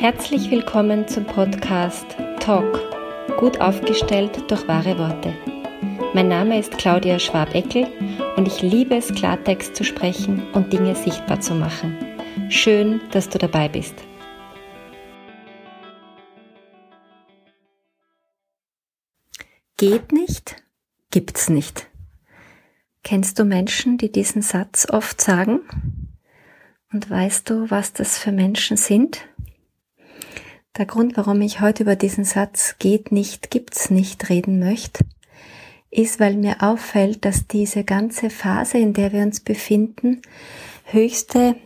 Herzlich willkommen zum Podcast Talk, gut aufgestellt durch wahre Worte. Mein Name ist Claudia Schwabeckel und ich liebe es, Klartext zu sprechen und Dinge sichtbar zu machen. Schön, dass du dabei bist. Geht nicht, gibt's nicht. Kennst du Menschen, die diesen Satz oft sagen? Und weißt du, was das für Menschen sind? Der Grund, warum ich heute über diesen Satz geht nicht, gibt's nicht reden möchte, ist, weil mir auffällt, dass diese ganze Phase, in der wir uns befinden, höchste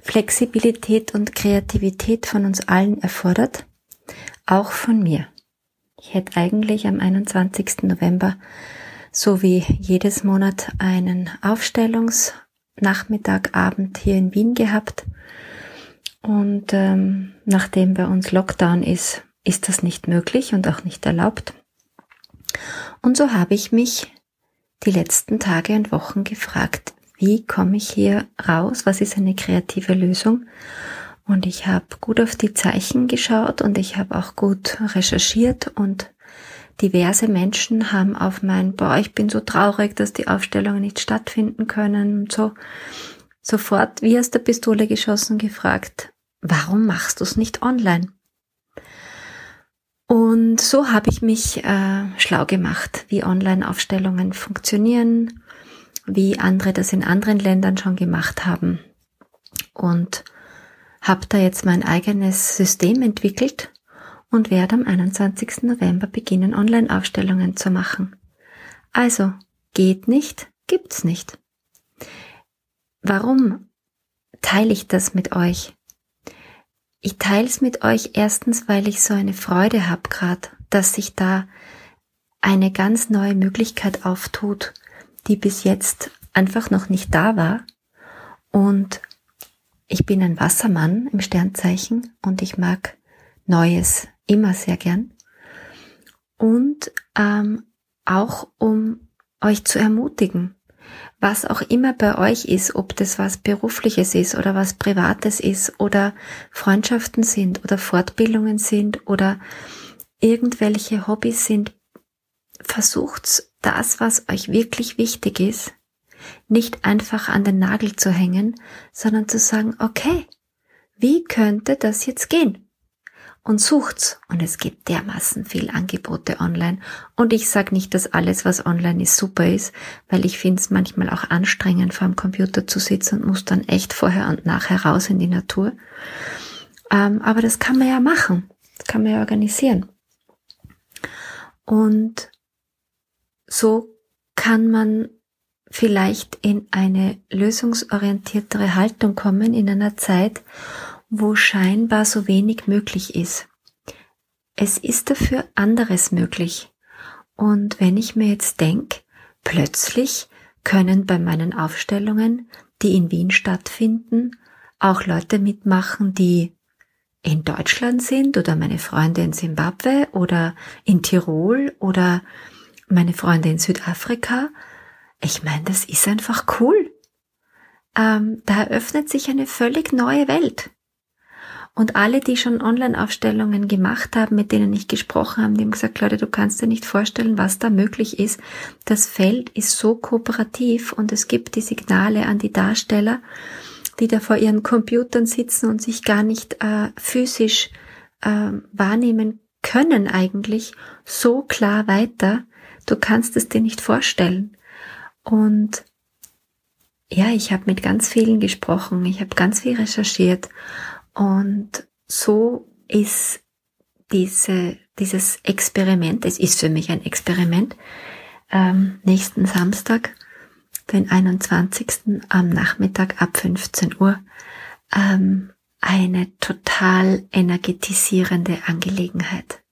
Flexibilität und Kreativität von uns allen erfordert, auch von mir. Ich hätte eigentlich am 21. November so wie jedes Monat einen Aufstellungsnachmittag, Abend hier in Wien gehabt und ähm, nachdem bei uns Lockdown ist, ist das nicht möglich und auch nicht erlaubt. Und so habe ich mich die letzten Tage und Wochen gefragt, wie komme ich hier raus? Was ist eine kreative Lösung? Und ich habe gut auf die Zeichen geschaut und ich habe auch gut recherchiert und diverse Menschen haben auf mein, boah, ich bin so traurig, dass die Aufstellungen nicht stattfinden können und so sofort wie aus der Pistole geschossen gefragt, warum machst du es nicht online? Und so habe ich mich äh, schlau gemacht, wie Online-Aufstellungen funktionieren, wie andere das in anderen Ländern schon gemacht haben und habe da jetzt mein eigenes System entwickelt und werde am 21. November beginnen, Online-Aufstellungen zu machen. Also, geht nicht, gibt's nicht. Warum teile ich das mit euch? Ich teile es mit euch erstens, weil ich so eine Freude habe gerade, dass sich da eine ganz neue Möglichkeit auftut, die bis jetzt einfach noch nicht da war. Und ich bin ein Wassermann im Sternzeichen und ich mag Neues immer sehr gern. Und ähm, auch um euch zu ermutigen, was auch immer bei euch ist, ob das was berufliches ist oder was privates ist oder Freundschaften sind oder Fortbildungen sind oder irgendwelche Hobbys sind, versucht das, was euch wirklich wichtig ist, nicht einfach an den Nagel zu hängen, sondern zu sagen, okay, wie könnte das jetzt gehen? Und sucht's. Und es gibt dermaßen viel Angebote online. Und ich sage nicht, dass alles, was online ist, super ist, weil ich finde es manchmal auch anstrengend, vor dem Computer zu sitzen und muss dann echt vorher und nachher raus in die Natur. Ähm, aber das kann man ja machen. Das kann man ja organisieren. Und so kann man vielleicht in eine lösungsorientiertere Haltung kommen in einer Zeit, wo scheinbar so wenig möglich ist. Es ist dafür anderes möglich. Und wenn ich mir jetzt denke, plötzlich können bei meinen Aufstellungen, die in Wien stattfinden, auch Leute mitmachen, die in Deutschland sind oder meine Freunde in Simbabwe oder in Tirol oder meine Freunde in Südafrika. Ich meine, das ist einfach cool. Ähm, da eröffnet sich eine völlig neue Welt. Und alle, die schon Online-Aufstellungen gemacht haben, mit denen ich gesprochen habe, die haben gesagt, Leute, du kannst dir nicht vorstellen, was da möglich ist. Das Feld ist so kooperativ und es gibt die Signale an die Darsteller, die da vor ihren Computern sitzen und sich gar nicht äh, physisch äh, wahrnehmen können eigentlich, so klar weiter. Du kannst es dir nicht vorstellen. Und ja, ich habe mit ganz vielen gesprochen, ich habe ganz viel recherchiert und so ist diese, dieses Experiment, es ist für mich ein Experiment, ähm, nächsten Samstag, den 21. am Nachmittag ab 15 Uhr, ähm, eine total energetisierende Angelegenheit.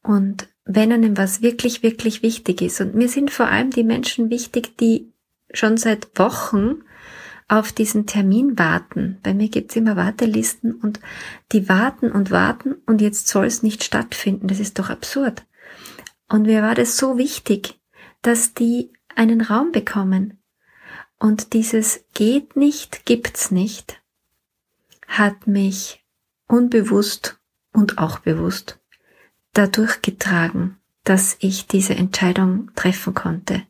Und wenn einem was wirklich, wirklich wichtig ist, und mir sind vor allem die Menschen wichtig, die schon seit Wochen auf diesen Termin warten. Bei mir gibt's immer Wartelisten und die warten und warten und jetzt soll es nicht stattfinden. Das ist doch absurd. Und mir war das so wichtig, dass die einen Raum bekommen. Und dieses geht nicht, gibt's nicht, hat mich unbewusst und auch bewusst dadurch getragen, dass ich diese Entscheidung treffen konnte.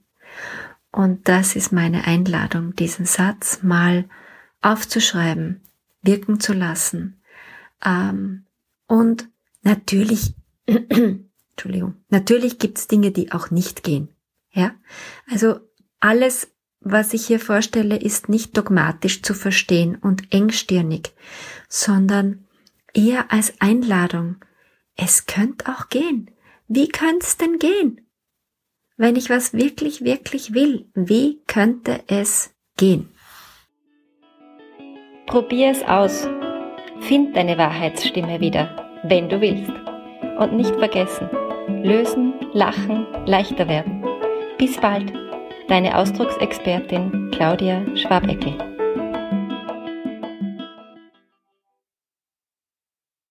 Und das ist meine Einladung, diesen Satz mal aufzuschreiben, wirken zu lassen. Ähm, und natürlich, Entschuldigung, natürlich gibt's Dinge, die auch nicht gehen. Ja, also alles, was ich hier vorstelle, ist nicht dogmatisch zu verstehen und engstirnig, sondern eher als Einladung. Es könnte auch gehen. Wie könnte denn gehen? Wenn ich was wirklich, wirklich will, wie könnte es gehen? Probier es aus. Find deine Wahrheitsstimme wieder, wenn du willst. Und nicht vergessen, lösen, lachen, leichter werden. Bis bald, deine Ausdrucksexpertin Claudia Schwabeckel.